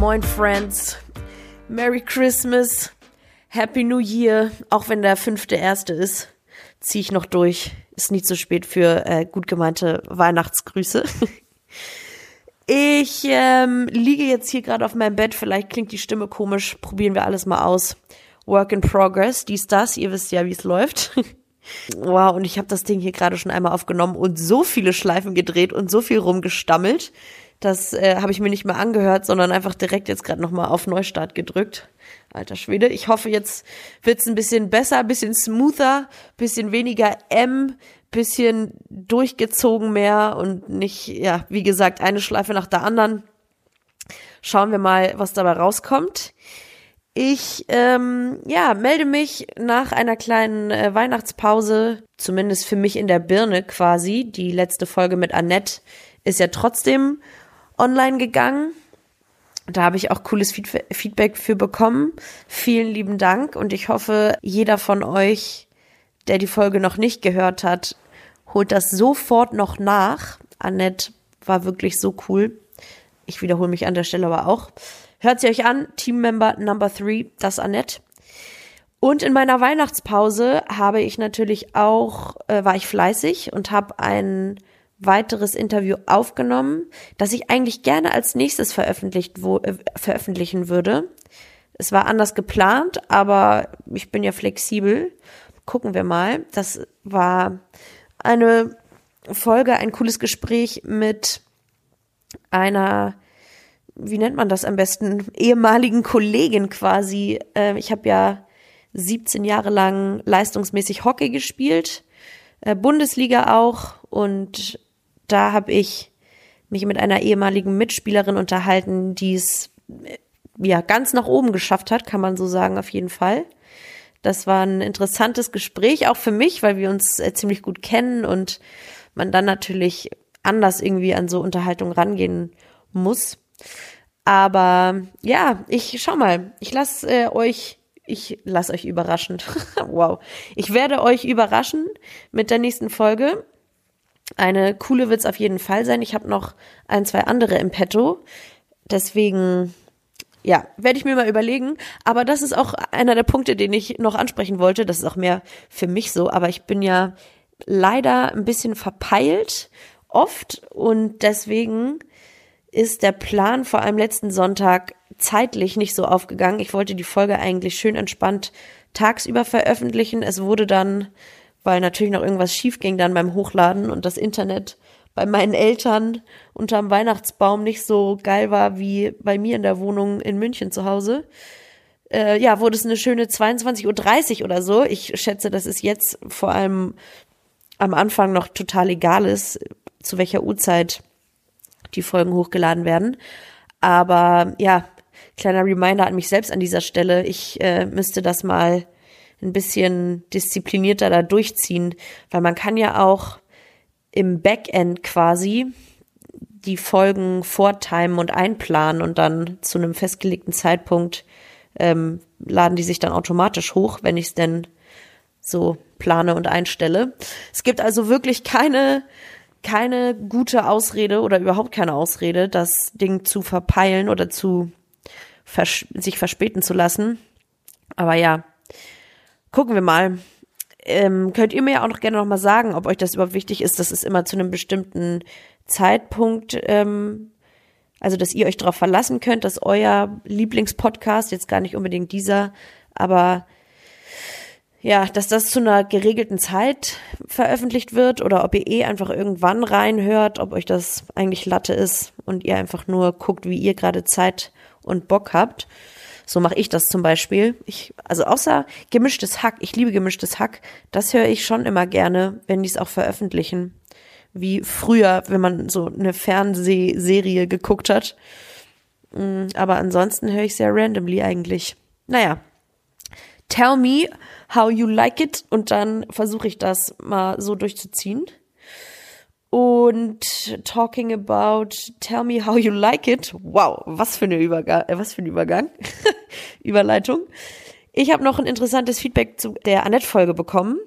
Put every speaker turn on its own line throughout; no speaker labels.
Moin Friends, Merry Christmas, Happy New Year, auch wenn der fünfte erste ist, ziehe ich noch durch. Ist nicht zu spät für äh, gut gemeinte Weihnachtsgrüße. Ich ähm, liege jetzt hier gerade auf meinem Bett, vielleicht klingt die Stimme komisch, probieren wir alles mal aus. Work in Progress, dies, das, ihr wisst ja, wie es läuft. wow, und ich habe das Ding hier gerade schon einmal aufgenommen und so viele Schleifen gedreht und so viel rumgestammelt. Das äh, habe ich mir nicht mehr angehört, sondern einfach direkt jetzt gerade nochmal auf Neustart gedrückt. Alter Schwede. Ich hoffe, jetzt wird's ein bisschen besser, bisschen smoother, bisschen weniger M, bisschen durchgezogen mehr und nicht, ja, wie gesagt, eine Schleife nach der anderen. Schauen wir mal, was dabei rauskommt. Ich ähm, ja, melde mich nach einer kleinen äh, Weihnachtspause, zumindest für mich in der Birne quasi. Die letzte Folge mit Annette ist ja trotzdem online gegangen. Da habe ich auch cooles Feedback für bekommen. Vielen lieben Dank und ich hoffe, jeder von euch, der die Folge noch nicht gehört hat, holt das sofort noch nach. Annette war wirklich so cool. Ich wiederhole mich an der Stelle aber auch. Hört sie euch an, Teammember Number 3, das Annette. Und in meiner Weihnachtspause habe ich natürlich auch, äh, war ich fleißig und habe ein weiteres Interview aufgenommen, das ich eigentlich gerne als nächstes veröffentlicht, wo, äh, veröffentlichen würde. Es war anders geplant, aber ich bin ja flexibel. Gucken wir mal. Das war eine Folge, ein cooles Gespräch mit einer wie nennt man das am besten, ehemaligen Kollegin quasi. Äh, ich habe ja 17 Jahre lang leistungsmäßig Hockey gespielt, äh, Bundesliga auch und da habe ich mich mit einer ehemaligen Mitspielerin unterhalten, die es äh, ja ganz nach oben geschafft hat, kann man so sagen auf jeden Fall. Das war ein interessantes Gespräch auch für mich, weil wir uns äh, ziemlich gut kennen und man dann natürlich anders irgendwie an so Unterhaltung rangehen muss. Aber ja, ich schau mal, ich lasse äh, euch, ich lasse euch überraschen. wow. Ich werde euch überraschen mit der nächsten Folge. Eine coole wird's auf jeden Fall sein. Ich habe noch ein, zwei andere im Petto. Deswegen, ja, werde ich mir mal überlegen. Aber das ist auch einer der Punkte, den ich noch ansprechen wollte. Das ist auch mehr für mich so. Aber ich bin ja leider ein bisschen verpeilt oft und deswegen ist der Plan vor allem letzten Sonntag zeitlich nicht so aufgegangen. Ich wollte die Folge eigentlich schön entspannt tagsüber veröffentlichen. Es wurde dann, weil natürlich noch irgendwas schief ging dann beim Hochladen und das Internet bei meinen Eltern unterm Weihnachtsbaum nicht so geil war wie bei mir in der Wohnung in München zu Hause. Äh, ja, wurde es eine schöne 22.30 Uhr oder so. Ich schätze, dass es jetzt vor allem am Anfang noch total egal ist, zu welcher Uhrzeit die Folgen hochgeladen werden. Aber ja, kleiner Reminder an mich selbst an dieser Stelle. Ich äh, müsste das mal ein bisschen disziplinierter da durchziehen, weil man kann ja auch im Backend quasi die Folgen vortimen und einplanen und dann zu einem festgelegten Zeitpunkt ähm, laden die sich dann automatisch hoch, wenn ich es denn so plane und einstelle. Es gibt also wirklich keine keine gute Ausrede oder überhaupt keine Ausrede, das Ding zu verpeilen oder zu vers sich verspäten zu lassen. Aber ja, gucken wir mal. Ähm, könnt ihr mir ja auch noch gerne noch mal sagen, ob euch das überhaupt wichtig ist, dass es immer zu einem bestimmten Zeitpunkt, ähm, also dass ihr euch darauf verlassen könnt, dass euer Lieblingspodcast, jetzt gar nicht unbedingt dieser, aber ja, dass das zu einer geregelten Zeit veröffentlicht wird oder ob ihr eh einfach irgendwann reinhört, ob euch das eigentlich Latte ist und ihr einfach nur guckt, wie ihr gerade Zeit und Bock habt. So mache ich das zum Beispiel. Ich, also außer gemischtes Hack, ich liebe gemischtes Hack, das höre ich schon immer gerne, wenn die es auch veröffentlichen. Wie früher, wenn man so eine Fernsehserie geguckt hat. Mm, aber ansonsten höre ich sehr randomly eigentlich. Naja. Tell me, how you like it und dann versuche ich das mal so durchzuziehen. Und talking about tell me how you like it. Wow, was für eine Übergang, äh, was für ein Übergang. Überleitung. Ich habe noch ein interessantes Feedback zu der Annette Folge bekommen.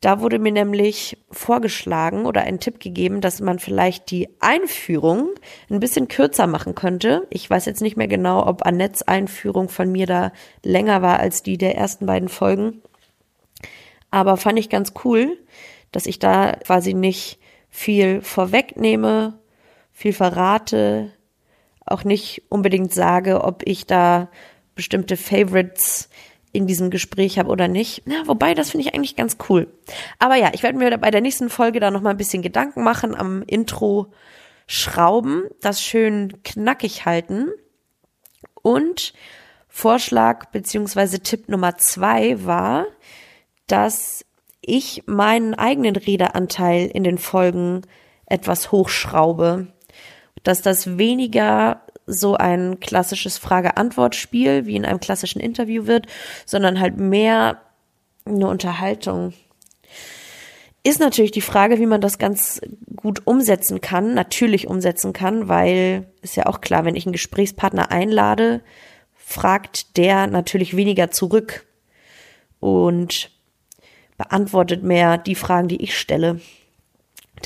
Da wurde mir nämlich vorgeschlagen oder ein Tipp gegeben, dass man vielleicht die Einführung ein bisschen kürzer machen könnte. Ich weiß jetzt nicht mehr genau, ob Annettes Einführung von mir da länger war als die der ersten beiden Folgen. Aber fand ich ganz cool, dass ich da quasi nicht viel vorwegnehme, viel verrate, auch nicht unbedingt sage, ob ich da bestimmte Favorites in diesem Gespräch habe oder nicht. Ja, wobei, das finde ich eigentlich ganz cool. Aber ja, ich werde mir bei der nächsten Folge da nochmal ein bisschen Gedanken machen, am Intro schrauben, das schön knackig halten. Und Vorschlag beziehungsweise Tipp Nummer zwei war, dass ich meinen eigenen Redeanteil in den Folgen etwas hochschraube. Dass das weniger so ein klassisches Frage-Antwort-Spiel wie in einem klassischen Interview wird, sondern halt mehr eine Unterhaltung. Ist natürlich die Frage, wie man das ganz gut umsetzen kann, natürlich umsetzen kann, weil ist ja auch klar, wenn ich einen Gesprächspartner einlade, fragt der natürlich weniger zurück und beantwortet mehr die Fragen, die ich stelle.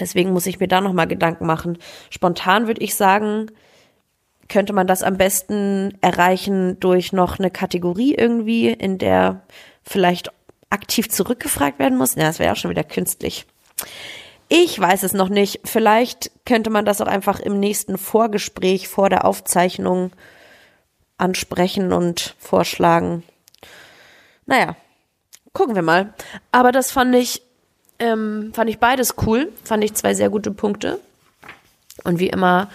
Deswegen muss ich mir da nochmal Gedanken machen. Spontan würde ich sagen, könnte man das am besten erreichen durch noch eine Kategorie irgendwie, in der vielleicht aktiv zurückgefragt werden muss. Ja, das wäre auch schon wieder künstlich. Ich weiß es noch nicht. Vielleicht könnte man das auch einfach im nächsten Vorgespräch vor der Aufzeichnung ansprechen und vorschlagen. Naja, gucken wir mal. Aber das fand ich, ähm, fand ich beides cool. Fand ich zwei sehr gute Punkte. Und wie immer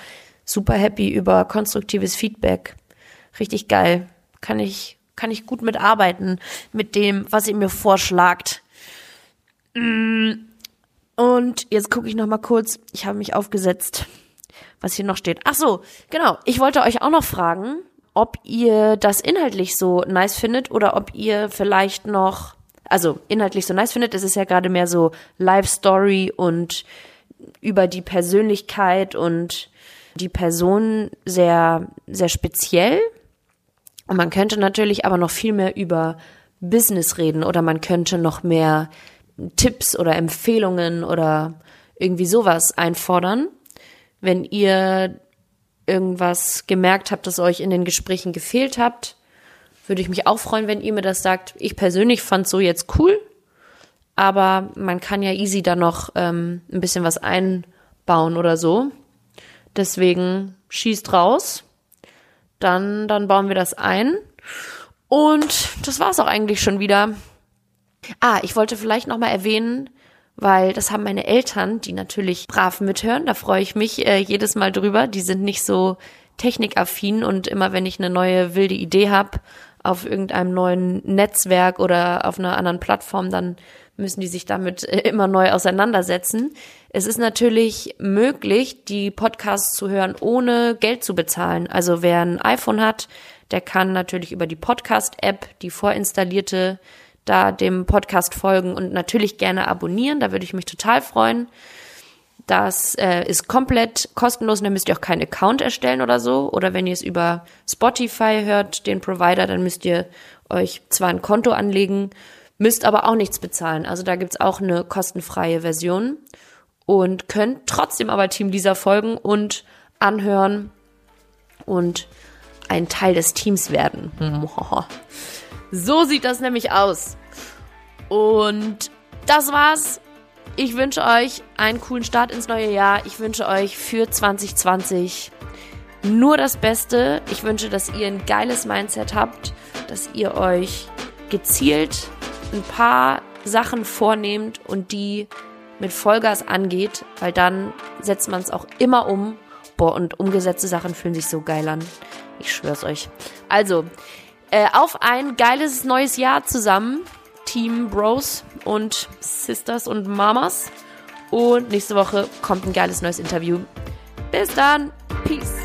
super happy über konstruktives Feedback. Richtig geil. Kann ich, kann ich gut mitarbeiten mit dem, was ihr mir vorschlagt. Mm. Und jetzt gucke ich noch mal kurz. Ich habe mich aufgesetzt, was hier noch steht. Ach so, genau. Ich wollte euch auch noch fragen, ob ihr das inhaltlich so nice findet oder ob ihr vielleicht noch, also inhaltlich so nice findet. Es ist ja gerade mehr so Live Story und über die Persönlichkeit und die Person sehr, sehr speziell. Und man könnte natürlich aber noch viel mehr über Business reden oder man könnte noch mehr Tipps oder Empfehlungen oder irgendwie sowas einfordern. Wenn ihr irgendwas gemerkt habt, das euch in den Gesprächen gefehlt habt, würde ich mich auch freuen, wenn ihr mir das sagt. Ich persönlich fand so jetzt cool, aber man kann ja easy da noch ähm, ein bisschen was einbauen oder so. Deswegen schießt raus. Dann, dann bauen wir das ein. Und das war's auch eigentlich schon wieder. Ah, ich wollte vielleicht noch mal erwähnen, weil das haben meine Eltern, die natürlich brav mithören. Da freue ich mich äh, jedes Mal drüber. Die sind nicht so technikaffin und immer wenn ich eine neue wilde Idee habe auf irgendeinem neuen Netzwerk oder auf einer anderen Plattform, dann müssen die sich damit äh, immer neu auseinandersetzen. Es ist natürlich möglich, die Podcasts zu hören, ohne Geld zu bezahlen. Also wer ein iPhone hat, der kann natürlich über die Podcast-App, die vorinstallierte, da dem Podcast folgen und natürlich gerne abonnieren. Da würde ich mich total freuen. Das äh, ist komplett kostenlos und da müsst ihr auch keinen Account erstellen oder so. Oder wenn ihr es über Spotify hört, den Provider, dann müsst ihr euch zwar ein Konto anlegen, müsst aber auch nichts bezahlen. Also da gibt's auch eine kostenfreie Version und könnt trotzdem aber Team Lisa folgen und anhören und ein Teil des Teams werden. So sieht das nämlich aus. Und das war's. Ich wünsche euch einen coolen Start ins neue Jahr. Ich wünsche euch für 2020 nur das Beste. Ich wünsche, dass ihr ein geiles Mindset habt, dass ihr euch gezielt ein paar Sachen vornehmt und die mit Vollgas angeht, weil dann setzt man es auch immer um. Boah, und umgesetzte Sachen fühlen sich so geil an. Ich schwör's euch. Also, äh, auf ein geiles neues Jahr zusammen. Team Bros und Sisters und Mamas. Und nächste Woche kommt ein geiles neues Interview. Bis dann. Peace.